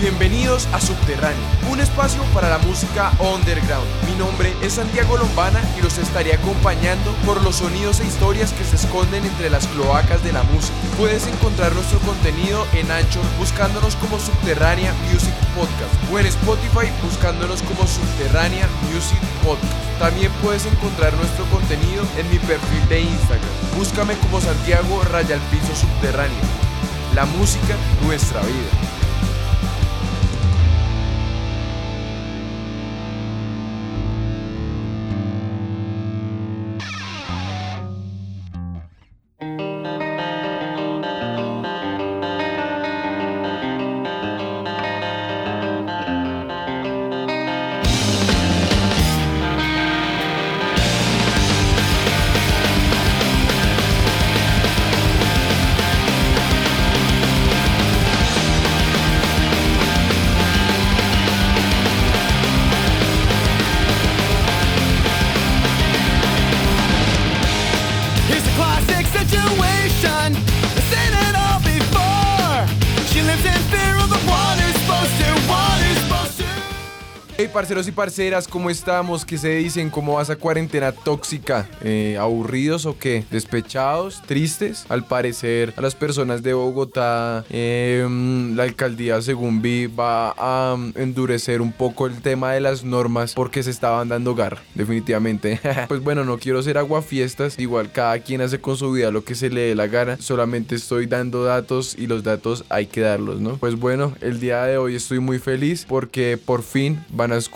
Bienvenidos a Subterráneo, un espacio para la música underground. Mi nombre es Santiago Lombana y los estaré acompañando por los sonidos e historias que se esconden entre las cloacas de la música. Puedes encontrar nuestro contenido en Anchor buscándonos como Subterránea Music Podcast o en Spotify buscándonos como Subterránea Music Podcast. También puedes encontrar nuestro contenido en mi perfil de Instagram. Búscame como Santiago Raya Piso Subterráneo. La música, nuestra vida. Parceros y parceras, ¿cómo estamos? ¿Qué se dicen? ¿Cómo va esa cuarentena tóxica? Eh, ¿Aburridos o qué? ¿Despechados? ¿Tristes? Al parecer, a las personas de Bogotá, em, la alcaldía, según vi, va a um, endurecer un poco el tema de las normas porque se estaban dando gar, definitivamente. pues bueno, no quiero ser aguafiestas, igual cada quien hace con su vida lo que se le dé la gana, solamente estoy dando datos y los datos hay que darlos, ¿no? Pues bueno, el día de hoy estoy muy feliz porque por fin van a escuchar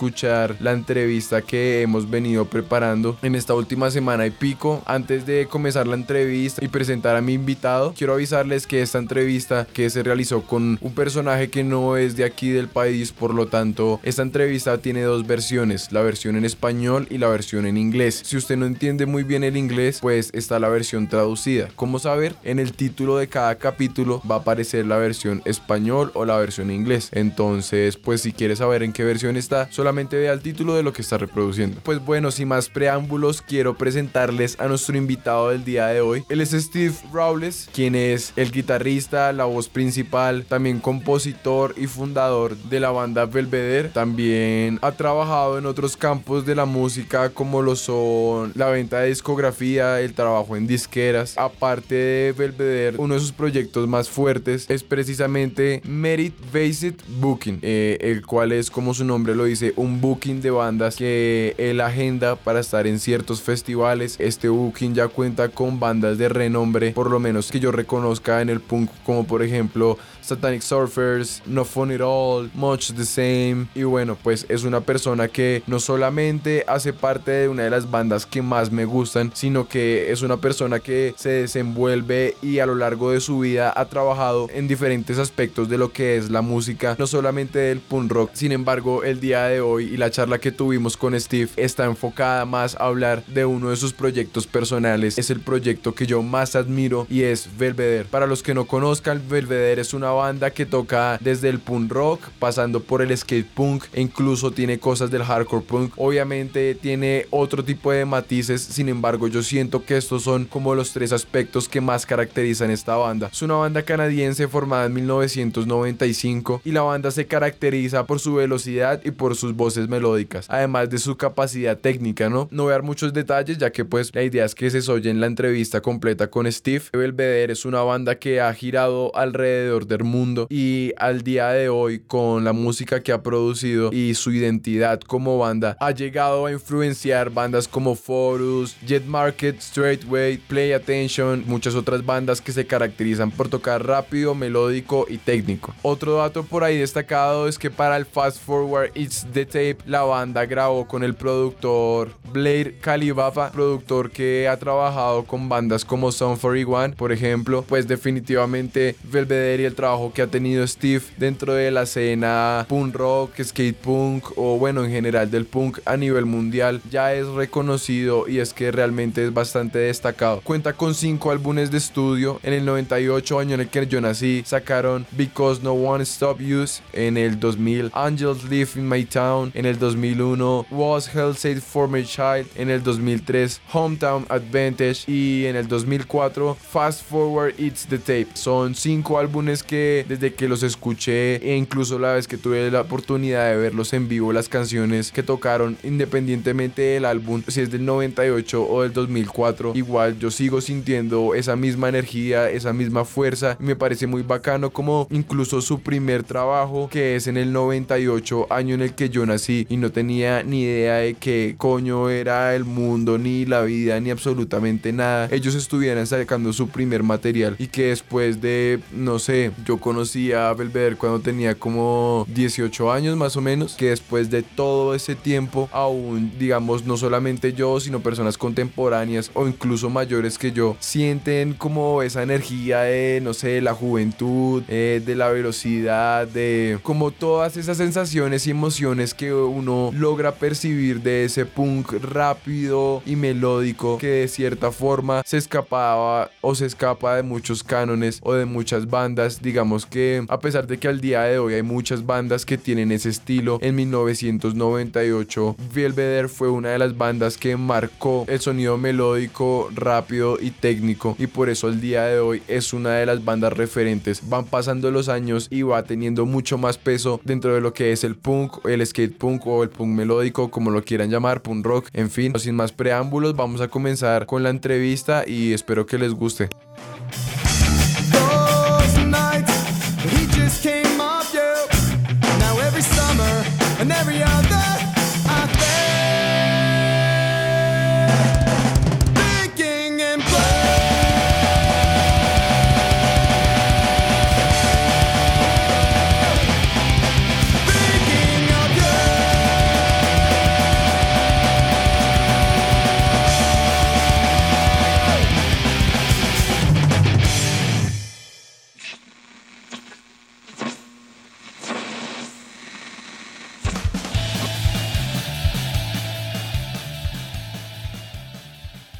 la entrevista que hemos venido preparando en esta última semana y pico. Antes de comenzar la entrevista y presentar a mi invitado, quiero avisarles que esta entrevista que se realizó con un personaje que no es de aquí del país, por lo tanto, esta entrevista tiene dos versiones, la versión en español y la versión en inglés. Si usted no entiende muy bien el inglés, pues está la versión traducida. ¿Cómo saber? En el título de cada capítulo va a aparecer la versión español o la versión inglés. Entonces, pues si quieres saber en qué versión está, solamente vea el título de lo que está reproduciendo. Pues bueno, sin más preámbulos, quiero presentarles a nuestro invitado del día de hoy. Él es Steve Rawles, quien es el guitarrista, la voz principal, también compositor y fundador de la banda Belvedere. También ha trabajado en otros campos de la música como lo son la venta de discografía, el trabajo en disqueras. Aparte de Belvedere, uno de sus proyectos más fuertes es precisamente Merit Based Booking, eh, el cual es como su nombre lo dice un booking de bandas que él agenda para estar en ciertos festivales. Este booking ya cuenta con bandas de renombre, por lo menos que yo reconozca en el punk, como por ejemplo Satanic Surfers, No Fun It All, Much the Same. Y bueno, pues es una persona que no solamente hace parte de una de las bandas que más me gustan, sino que es una persona que se desenvuelve y a lo largo de su vida ha trabajado en diferentes aspectos de lo que es la música, no solamente del punk rock. Sin embargo, el día de hoy y la charla que tuvimos con Steve está enfocada más a hablar de uno de sus proyectos personales. Es el proyecto que yo más admiro y es Belvedere. Para los que no conozcan, Belvedere es una banda que toca desde el punk rock, pasando por el skate punk e incluso tiene cosas del hardcore punk. Obviamente tiene otro tipo de matices, sin embargo yo siento que estos son como los tres aspectos que más caracterizan esta banda. Es una banda canadiense formada en 1995 y la banda se caracteriza por su velocidad y por sus voces melódicas, además de su capacidad técnica, ¿no? No voy a dar muchos detalles ya que pues la idea es que se oye en la entrevista completa con Steve. Belvedere es una banda que ha girado alrededor del mundo y al día de hoy con la música que ha producido y su identidad como banda ha llegado a influenciar bandas como Forus, Jet Market, Straightway, Play Attention, muchas otras bandas que se caracterizan por tocar rápido, melódico y técnico. Otro dato por ahí destacado es que para el Fast Forward It's the Tape la banda grabó con el productor Blair Calibafa, productor que ha trabajado con bandas como Son 41, por ejemplo, pues definitivamente Belvedere y el trabajo que ha tenido Steve dentro de la escena punk rock, skate punk o bueno en general del punk a nivel mundial ya es reconocido y es que realmente es bastante destacado. Cuenta con cinco álbumes de estudio. En el 98 año en el que yo nací sacaron Because No One Stop Use en el 2000 Angels Live in My Town en el 2001 Was Hell Said for My Child en el 2003 Hometown Advantage y en el 2004 Fast Forward It's the Tape. Son cinco álbumes que desde que los escuché e incluso la vez que tuve la oportunidad de verlos en vivo, las canciones que tocaron independientemente del álbum, si es del 98 o del 2004, igual yo sigo sintiendo esa misma energía, esa misma fuerza. Me parece muy bacano como incluso su primer trabajo, que es en el 98, año en el que yo nací y no tenía ni idea de qué coño era el mundo, ni la vida, ni absolutamente nada. Ellos estuvieran sacando su primer material y que después de, no sé, yo conocí a Belvedere cuando tenía como 18 años más o menos, que después de todo ese tiempo aún, digamos, no solamente yo, sino personas contemporáneas o incluso mayores que yo, sienten como esa energía de, no sé, la juventud, eh, de la velocidad, de como todas esas sensaciones y emociones que uno logra percibir de ese punk rápido y melódico que de cierta forma se escapaba o se escapa de muchos cánones o de muchas bandas. Digamos que a pesar de que al día de hoy hay muchas bandas que tienen ese estilo, en 1998 Belvedere fue una de las bandas que marcó el sonido melódico, rápido y técnico y por eso al día de hoy es una de las bandas referentes. Van pasando los años y va teniendo mucho más peso dentro de lo que es el punk, el skate punk o el punk melódico, como lo quieran llamar, punk rock, en fin. Sin más preámbulos, vamos a comenzar con la entrevista y espero que les guste.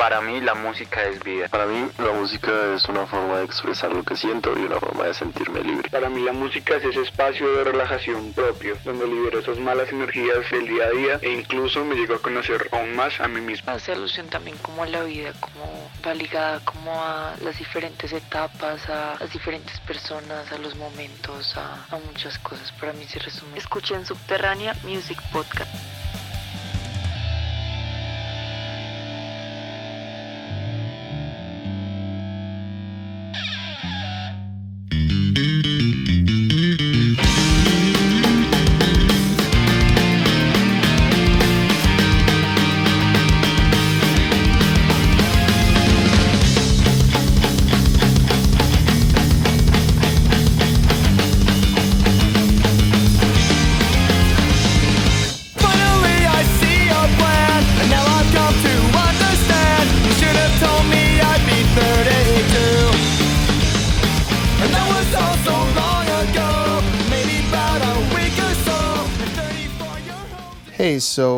Para mí la música es vida. Para mí la música es una forma de expresar lo que siento y una forma de sentirme libre. Para mí la música es ese espacio de relajación propio, donde libero esas malas energías del día a día e incluso me llego a conocer aún más a mí mismo. Hace alusión también como a la vida, como va ligada como a las diferentes etapas, a las diferentes personas, a los momentos, a, a muchas cosas. Para mí se resume. Escuchen Subterránea Music Podcast.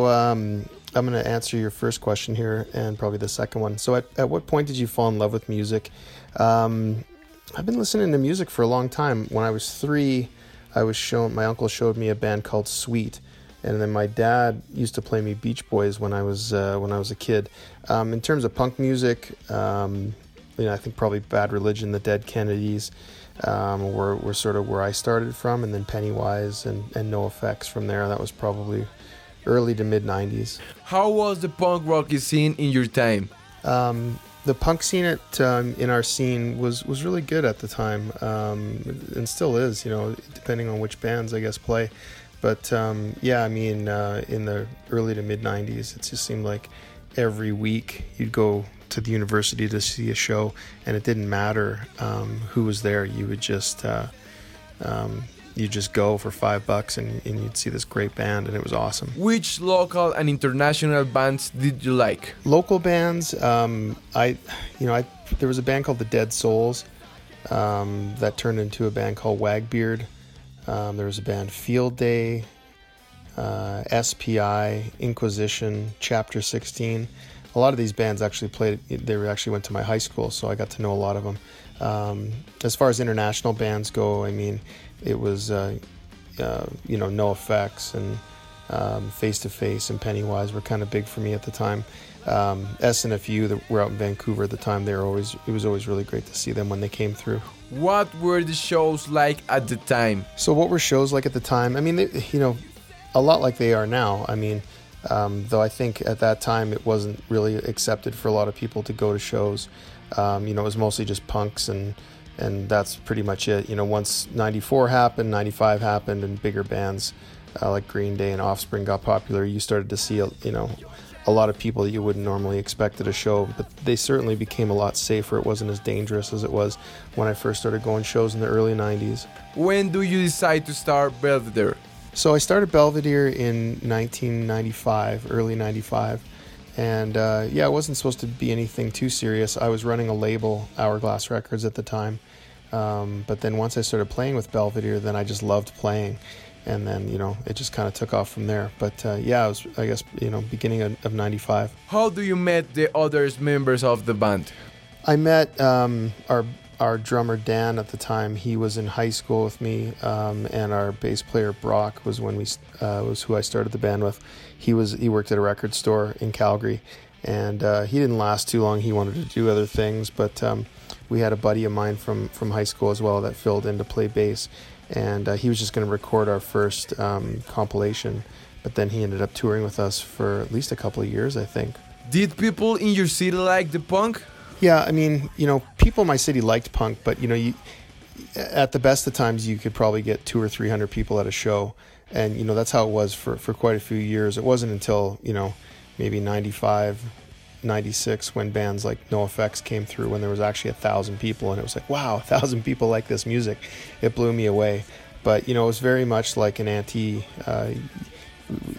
Um, I'm going to answer your first question here and probably the second one. So, at, at what point did you fall in love with music? Um, I've been listening to music for a long time. When I was three, I was shown, my uncle showed me a band called Sweet. And then my dad used to play me Beach Boys when I was uh, when I was a kid. Um, in terms of punk music, um, you know, I think probably Bad Religion, the Dead Kennedys, um, were, were sort of where I started from, and then Pennywise and, and NOFX from there. That was probably early to mid 90s. How was the punk rock scene in your time? Um, the punk scene at um, in our scene was was really good at the time, um, and still is. You know, depending on which bands I guess play. But um, yeah, I mean, uh, in the early to mid '90s, it just seemed like every week you'd go to the university to see a show, and it didn't matter um, who was there. You would just uh, um, you just go for five bucks, and, and you'd see this great band, and it was awesome. Which local and international bands did you like? local bands um, i you know i there was a band called the dead souls um, that turned into a band called wagbeard um, there was a band field day uh, spi inquisition chapter 16 a lot of these bands actually played they actually went to my high school so i got to know a lot of them um, as far as international bands go i mean it was uh, uh, you know NOFX and um, Face to Face and Pennywise were kind of big for me at the time. Um, SNFU that were out in Vancouver at the time, they were always it was always really great to see them when they came through. What were the shows like at the time? So what were shows like at the time? I mean, they, you know, a lot like they are now. I mean, um, though I think at that time it wasn't really accepted for a lot of people to go to shows. Um, you know, it was mostly just punks and and that's pretty much it. You know, once '94 happened, '95 happened, and bigger bands uh, like Green Day and Offspring got popular, you started to see, you know, a lot of people that you wouldn't normally expect at a show. But they certainly became a lot safer. It wasn't as dangerous as it was when I first started going shows in the early '90s. When do you decide to start Belvedere? So I started Belvedere in 1995, early 95. And uh, yeah, it wasn't supposed to be anything too serious. I was running a label, Hourglass Records, at the time. Um, but then once I started playing with Belvedere, then I just loved playing. And then, you know, it just kind of took off from there. But uh, yeah, it was, I guess, you know, beginning of, of 95. How do you met the other members of the band? I met um, our our drummer Dan at the time. He was in high school with me, um, and our bass player Brock was when we uh, was who I started the band with. He was he worked at a record store in Calgary, and uh, he didn't last too long. He wanted to do other things, but um, we had a buddy of mine from from high school as well that filled in to play bass, and uh, he was just going to record our first um, compilation. But then he ended up touring with us for at least a couple of years, I think. Did people in your city like the punk? Yeah, I mean, you know, people in my city liked punk, but you know, you at the best of times you could probably get two or three hundred people at a show, and you know that's how it was for for quite a few years. It wasn't until you know maybe 95, 96 when bands like NOFX came through when there was actually a thousand people, and it was like, wow, a thousand people like this music. It blew me away. But you know, it was very much like an anti. Uh,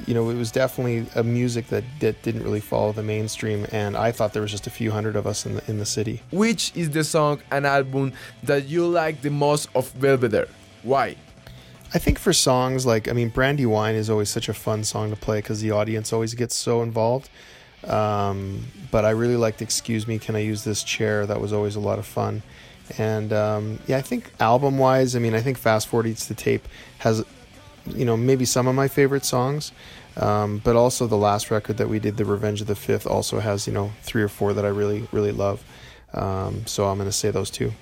you know, it was definitely a music that, that didn't really follow the mainstream, and I thought there was just a few hundred of us in the in the city. Which is the song and album that you like the most of Belvedere? Why? I think for songs like, I mean, Brandywine is always such a fun song to play because the audience always gets so involved. Um, but I really liked Excuse Me, Can I Use This Chair? That was always a lot of fun. And um, yeah, I think album wise, I mean, I think Fast Forward Eats the Tape has you know maybe some of my favorite songs um, but also the last record that we did the revenge of the fifth also has you know three or four that i really really love. Um, so i'm going to say those two.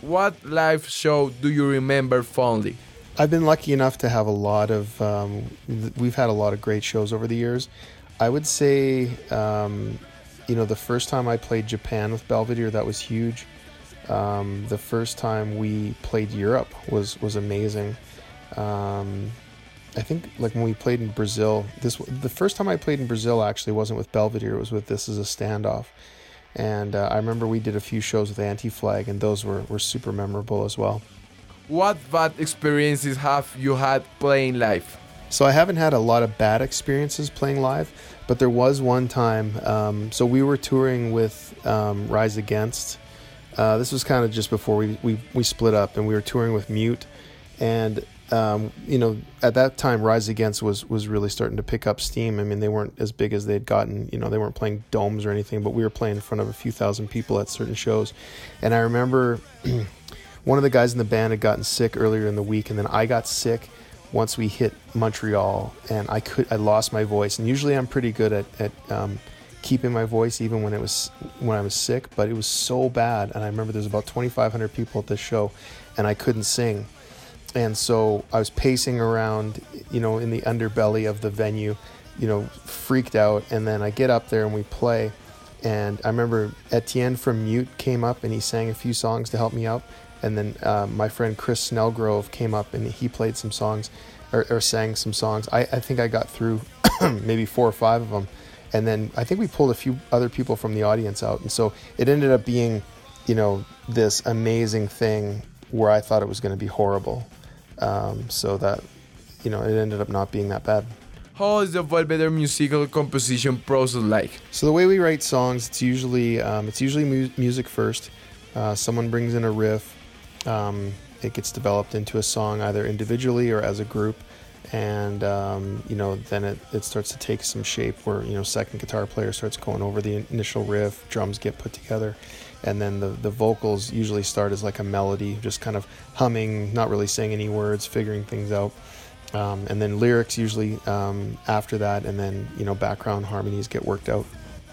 What live show do you remember fondly? I've been lucky enough to have a lot of um, th- we've had a lot of great shows over the years. I would say um, you know the first time i played japan with belvedere that was huge. Um, the first time we played europe was was amazing um, I think like when we played in Brazil, this the first time I played in Brazil actually wasn't with Belvedere. It was with This Is a Standoff, and uh, I remember we did a few shows with Anti Flag, and those were were super memorable as well. What bad experiences have you had playing live? So I haven't had a lot of bad experiences playing live, but there was one time. Um, so we were touring with um, Rise Against. Uh, this was kind of just before we, we we split up, and we were touring with Mute, and um, you know, at that time, Rise Against was was really starting to pick up steam. I mean, they weren't as big as they'd gotten. You know, they weren't playing domes or anything, but we were playing in front of a few thousand people at certain shows. And I remember one of the guys in the band had gotten sick earlier in the week, and then I got sick once we hit Montreal, and I could I lost my voice. And usually, I'm pretty good at at um, keeping my voice even when it was when I was sick, but it was so bad. And I remember there's about 2,500 people at this show, and I couldn't sing and so I was pacing around, you know, in the underbelly of the venue, you know, freaked out. And then I get up there and we play. And I remember Etienne from Mute came up and he sang a few songs to help me out. And then uh, my friend Chris Snellgrove came up and he played some songs or, or sang some songs. I, I think I got through maybe four or five of them. And then I think we pulled a few other people from the audience out. And so it ended up being, you know, this amazing thing where I thought it was going to be horrible. Um, so that, you know, it ended up not being that bad. How is the Belvedere musical composition process like? So the way we write songs, it's usually um, it's usually mu- music first. Uh, someone brings in a riff. Um, it gets developed into a song either individually or as a group, and um, you know then it, it starts to take some shape where you know second guitar player starts going over the initial riff, drums get put together, and then the, the vocals usually start as like a melody, just kind of humming, not really saying any words, figuring things out. um, and then lyrics usually um, after that, and then you know background harmonies get worked out.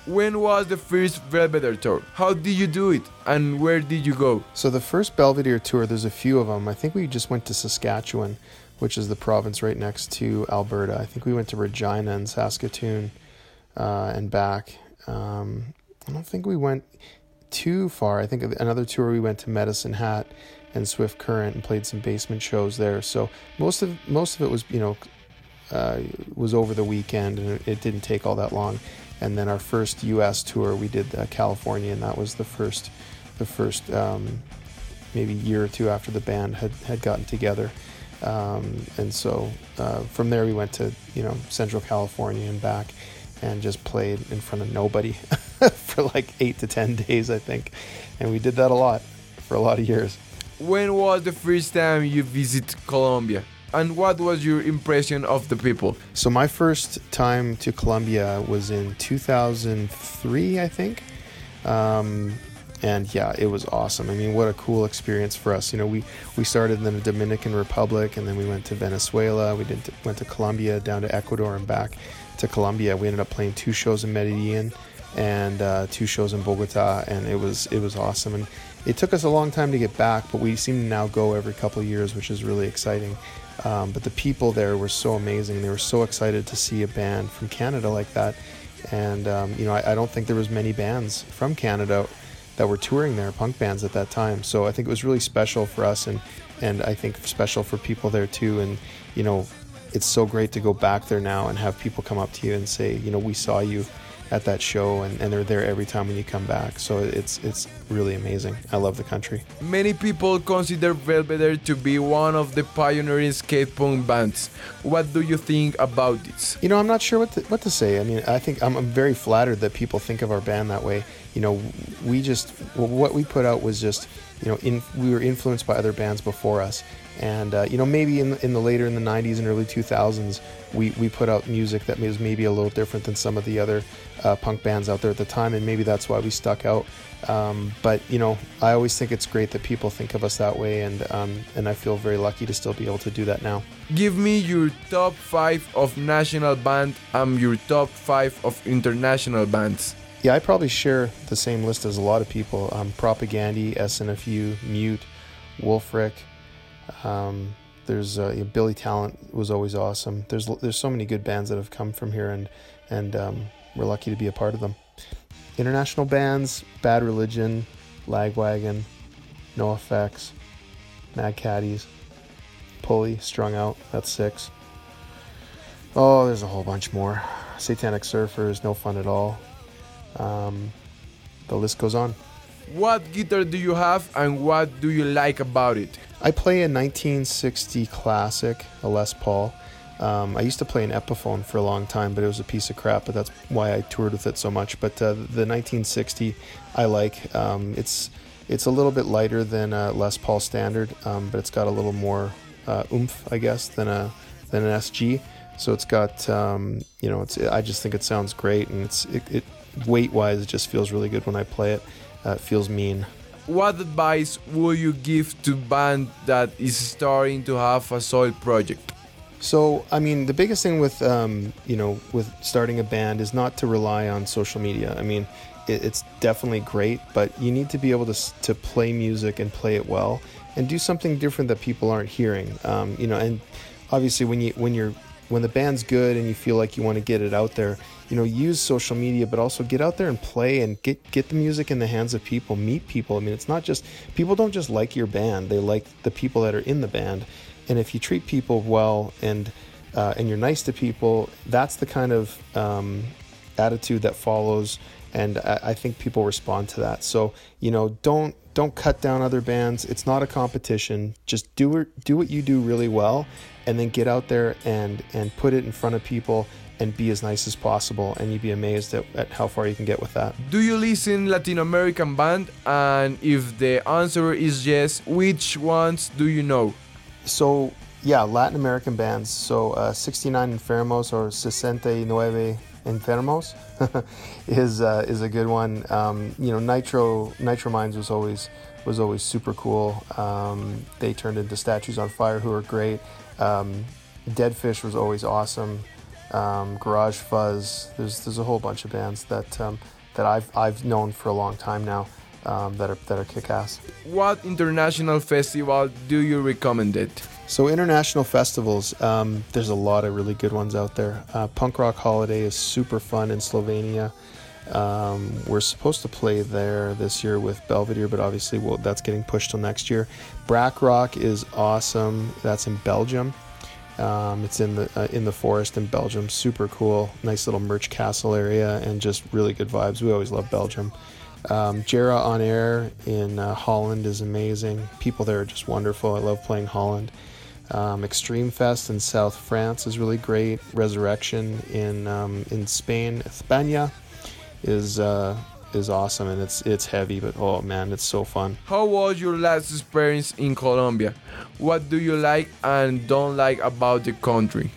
When was the first Belvedere tour? How did you do it? And where did you go? So the first Belvedere tour, there's a few of them. I think we just went to Saskatchewan, which is the province right next to Alberta. I think we went to Regina and Saskatoon uh, and back. Um, I don't think we went too far. I think another tour we went to Medicine Hat and Swift Current and played some basement shows there. So most of most of it was you know uh, was over the weekend and it, didn't take all that long and then our first U.S. tour we did uh, California, and that was the first, the first um, maybe year or two after the band had had gotten together, um, and so uh, from there we went to you know Central California and back, and just played in front of nobody for like eight to ten days I think, and we did that a lot for a lot of years. When was the first time you visit Colombia? and what was your impression of the people? So my first time to Colombia was in 2003, I think. Um, and yeah, it was awesome. I mean, what a cool experience for us. You know, we we started in the Dominican Republic, and then we went to Venezuela. We did went to Colombia, down to Ecuador, and back to Colombia. We ended up playing two shows in Medellin and uh, two shows in Bogota, and it was it was awesome. And it took us a long time to get back, but we seem to now go every couple of years, which is really exciting. Um, but the people there were so amazing. They were so excited to see a band from Canada like that. And, um, you know, I, I, don't think there was many bands from Canada that were touring there, punk bands at that time. So I think it was really special for us and, and I think special for people there too. And, you know, it's so great to go back there now and have people come up to you and say, you know, we saw you at that show and, and they're there every time when you come back. So it's it's really amazing. I love the country. Many people consider belvedere to be one of the pioneering skate punk bands. What do you think about this? You know i'm not sure what to, what to say. I mean i think I'm, I'm very flattered that people think of our band that way. You know we just what we put out was just you know in, we were influenced by other bands before us and uh, you know maybe in, in the later in the 90s and early 2000s we, we put out music that was maybe a little different than some of the other uh, punk bands out there at the time and maybe that's why we stuck out. Um, but you know i always think it's great that people think of us that way and um, and i feel very lucky to still be able to do that now. Give me your top five of national band. And your top five of international bands. Yeah i probably share the same list as a lot of people. Um, propagandhi snfu mute wolfric um, there's uh, Billy Talent was always awesome. There's there's so many good bands that have come from here, and and um, we're lucky to be a part of them. International bands: Bad Religion, Lagwagon, NOFX, Mad Caddies, Pulley, Strung Out. That's six. Oh, there's a whole bunch more. Satanic Surfers, No Fun at All. Um, the list goes on. What guitar do you have and what do you like about it? I play a 1960 classic, a Les Paul. Um, I used to play an Epiphone for a long time, but it was a piece of crap. But that's why I toured with it so much. But uh, the 1960 I like. Um, it's it's a little bit lighter than a Les Paul standard, um, but it's got a little more uh, oomph, I guess, than a than an SG. So it's got um, you know, it's I just think it sounds great, and it's it, it weight wise, it just feels really good when I play it. Uh, it feels mean what advice would you give to band that is starting to have a solid project? So, I mean, the biggest thing with um, you know with starting a band is not to rely on social media. I mean, it, it's definitely great, but you need to be able to to play music and play it well and do something different that people aren't hearing. Um, you know, and obviously when you when you're when the band's good and you feel like you want to get it out there, you know, use social media, but also get out there and play and get get the music in the hands of people, meet people. I mean, it's not just people don't just like your band; they like the people that are in the band. And if you treat people well and uh, and you're nice to people, that's the kind of um, attitude that follows. And I, I think people respond to that. So you know, don't don't cut down other bands. It's not a competition. Just do it, do what you do really well, and then get out there and and put it in front of people and be as nice as possible and you'd be amazed at, at how far you can get with that. Do you listen latin american band? And if the answer is yes which ones do you know? So yeah latin american bands. So uh, 69 enfermos or 69 enfermos is uh, is a good one. Um, you know nitro nitrominds was always was always super cool. Um, they turned into statues on fire who are great. Um, Dead Fish was always awesome. Um, Garage Fuzz. There's there's a whole bunch of bands that um, that I've I've known for a long time now um, that are that are kick ass. What international festival do you recommend it? So international festivals, um, there's a lot of really good ones out there. Uh, Punk Rock Holiday is super fun in Slovenia. Um, we're supposed to play there this year with Belvedere, but obviously well, that's getting pushed till next year. Brakrock is awesome. That's in Belgium. Um, it's in the uh, in the forest in Belgium. Super cool. Nice little merch castle area and just really good vibes. We always love Belgium. Um, Jera on Air in uh, Holland is amazing. People there are just wonderful. I love playing Holland. Um, Extreme Fest in South France is really great. Resurrection in um, in Spain, España, is uh, is awesome and it's it's heavy, but oh man, it's so fun. How was your last experience in Colombia? What do you like and don't like about the country?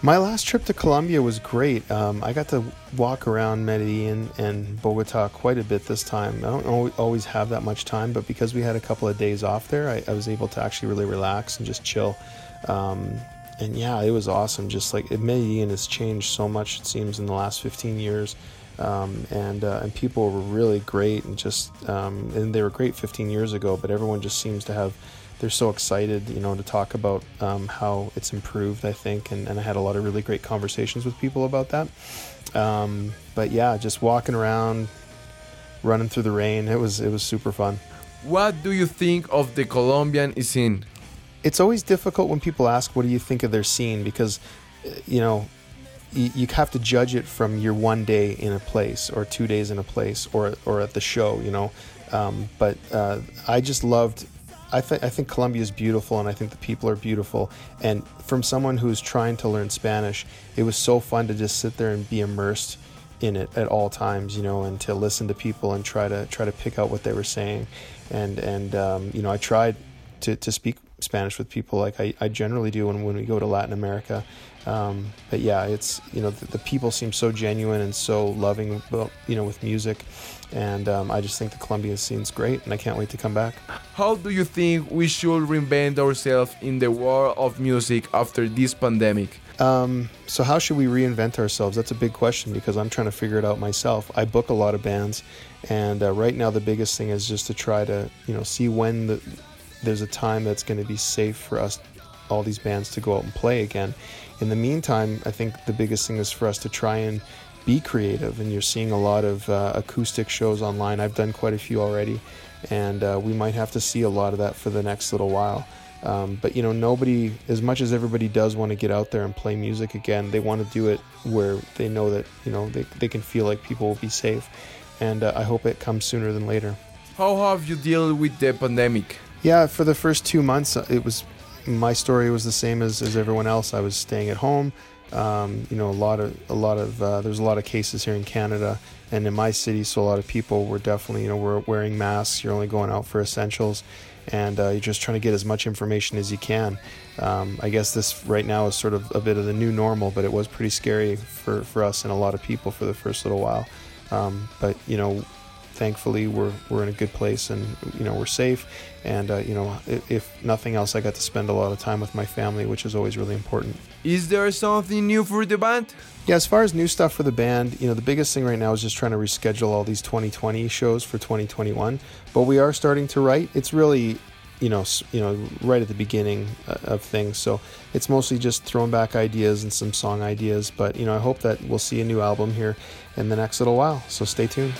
My last trip to Colombia was great. Um, I got to walk around Medellin and Bogota quite a bit this time. I don't always have that much time, but because we had a couple of days off there, I, I was able to actually really relax and just chill. Um, and yeah, it was awesome. Just like Medellin has changed so much, it seems, in the last 15 years. Um, and uh, and people were really great and just um, and they were great 15 years ago, but everyone just seems to have they're so excited, you know, to talk about um, how it's improved. I think, and, and I had a lot of really great conversations with people about that. Um, but yeah, just walking around, running through the rain, it was it was super fun. What do you think of the Colombian scene? It's always difficult when people ask, "What do you think of their scene?" Because, uh, you know, you, you have to judge it from your one day in a place or two days in a place or or at the show, you know. Um, but uh, I just loved. I think I think Colombia is beautiful, and I think the people are beautiful. And from someone who's trying to learn Spanish, it was so fun to just sit there and be immersed in it at all times, you know, and to listen to people and try to try to pick out what they were saying. And and um, you know, I tried to, to speak Spanish with people like I, I generally do when, when we go to Latin America. Um, but yeah, it's you know the, the, people seem so genuine and so loving, you know, with music, and um, I just think the Colombia scene's great, and I can't wait to come back. How do you think we should reinvent ourselves in the world of music after this pandemic? Um, so how should we reinvent ourselves? That's a big question because I'm trying to figure it out myself. I book a lot of bands, and uh, right now the biggest thing is just to try to you know see when the there's a time that's going to be safe for us all these bands to go out and play again in the meantime, I think the biggest thing is for us to try and be creative. And you're seeing a lot of uh, acoustic shows online. I've done quite a few already, and uh, we might have to see a lot of that for the next little while. Um, but you know, nobody, as much as everybody does want to get out there and play music again, they want to do it where they know that you know they, they can feel like people will be safe. And uh, I hope it comes sooner than later. How have you dealt with the pandemic? Yeah, for the first two months, uh, it was my story was the same as, as everyone else. I was staying at home. Um, you know, a lot of a lot of uh, there's a lot of cases here in Canada and in my city, so a lot of people were definitely you know were wearing masks. You're only going out for essentials, and uh, you're just trying to get as much information as you can. Um, I guess this right now is sort of a bit of the new normal, but it was pretty scary for for us and a lot of people for the first little while. Um, but you know, thankfully we're we're in a good place and you know we're safe. And uh, you know if, if, nothing else i got to spend a lot of time with my family which is always really important. Is there something new for the band? Yeah as far as new stuff for the band you know the biggest thing right now is just trying to reschedule all these 2020 shows for 2021 but we are starting to write. It's really you know you know right at the beginning uh, of things. So it's mostly just throwing back ideas and some song ideas. But you know i hope that we'll see a new album here in the next little while. So stay tuned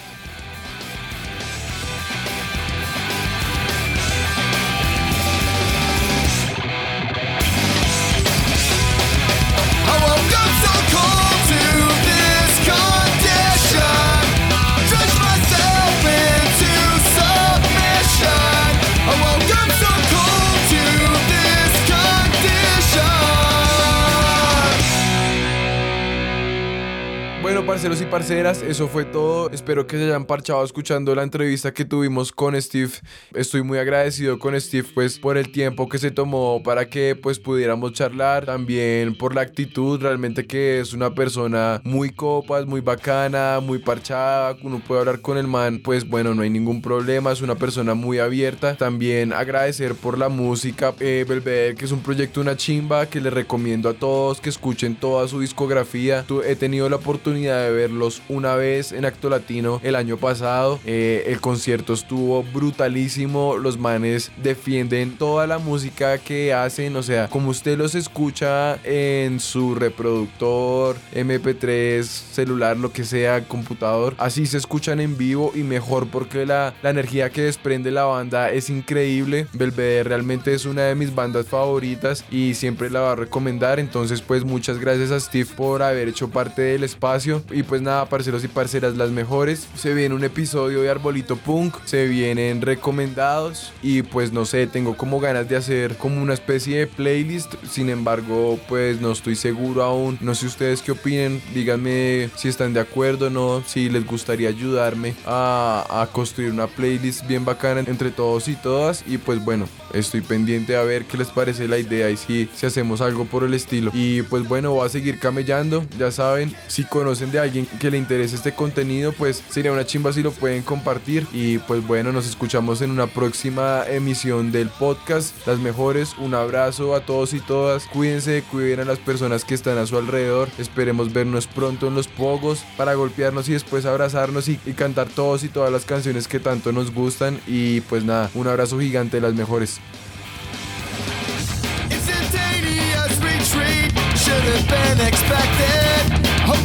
parceros y parceras, eso fue todo. Espero que se hayan parchado escuchando la entrevista que tuvimos con Steve. Estoy muy agradecido con Steve pues por el tiempo que se tomó para que pues pudiéramos charlar, también por la actitud, realmente que es una persona muy copas, muy bacana, muy parchada, uno puede hablar con el man, pues bueno, no hay ningún problema, es una persona muy abierta. También agradecer por la música eh, Belvedere, que es un proyecto una chimba que les recomiendo a todos que escuchen toda su discografía. He tenido la oportunidad de verlos una vez en Acto Latino el año pasado. Eh, el concierto estuvo brutalísimo. Los manes defienden toda la música que hacen. O sea, como usted los escucha en su reproductor, MP3, celular, lo que sea, computador, así se escuchan en vivo y mejor porque la, la energía que desprende la banda es increíble. Belvedere realmente es una de mis bandas favoritas y siempre la va a recomendar. Entonces, pues muchas gracias a Steve por haber hecho parte del espacio. Y pues nada, parceros y parceras, las mejores. Se viene un episodio de Arbolito Punk, se vienen recomendados y pues no sé, tengo como ganas de hacer como una especie de playlist. Sin embargo, pues no estoy seguro aún. No sé ustedes qué opinen. Díganme si están de acuerdo o no, si les gustaría ayudarme a, a construir una playlist bien bacana entre todos y todas. Y pues bueno, estoy pendiente a ver qué les parece la idea y si, si hacemos algo por el estilo. Y pues bueno, voy a seguir camellando. Ya saben, si conocen de alguien que le interese este contenido, pues sería una chimba si lo pueden compartir. Y pues bueno, nos escuchamos en una próxima emisión del podcast. Las mejores, un abrazo a todos y todas. Cuídense, cuiden a las personas que están a su alrededor. Esperemos vernos pronto en los pogos para golpearnos y después abrazarnos y, cantar todos y todas las canciones que tanto nos gustan. Y pues nada, un abrazo gigante, las mejores.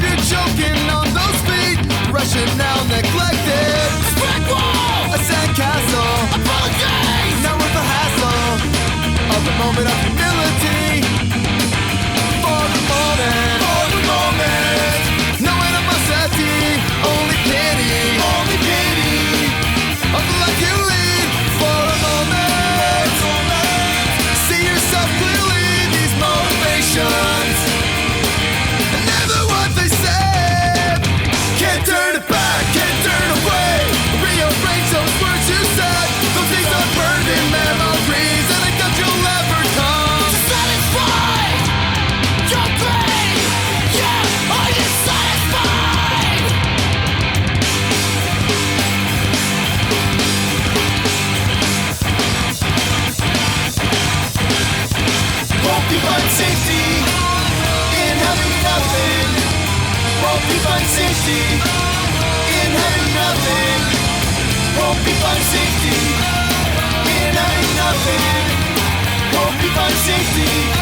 You're choking on those feet, Russian now neglected. Brick wall, a sandcastle, apologies, not worth the hassle of the moment of humility. Find safety in having nothing. Won't find safety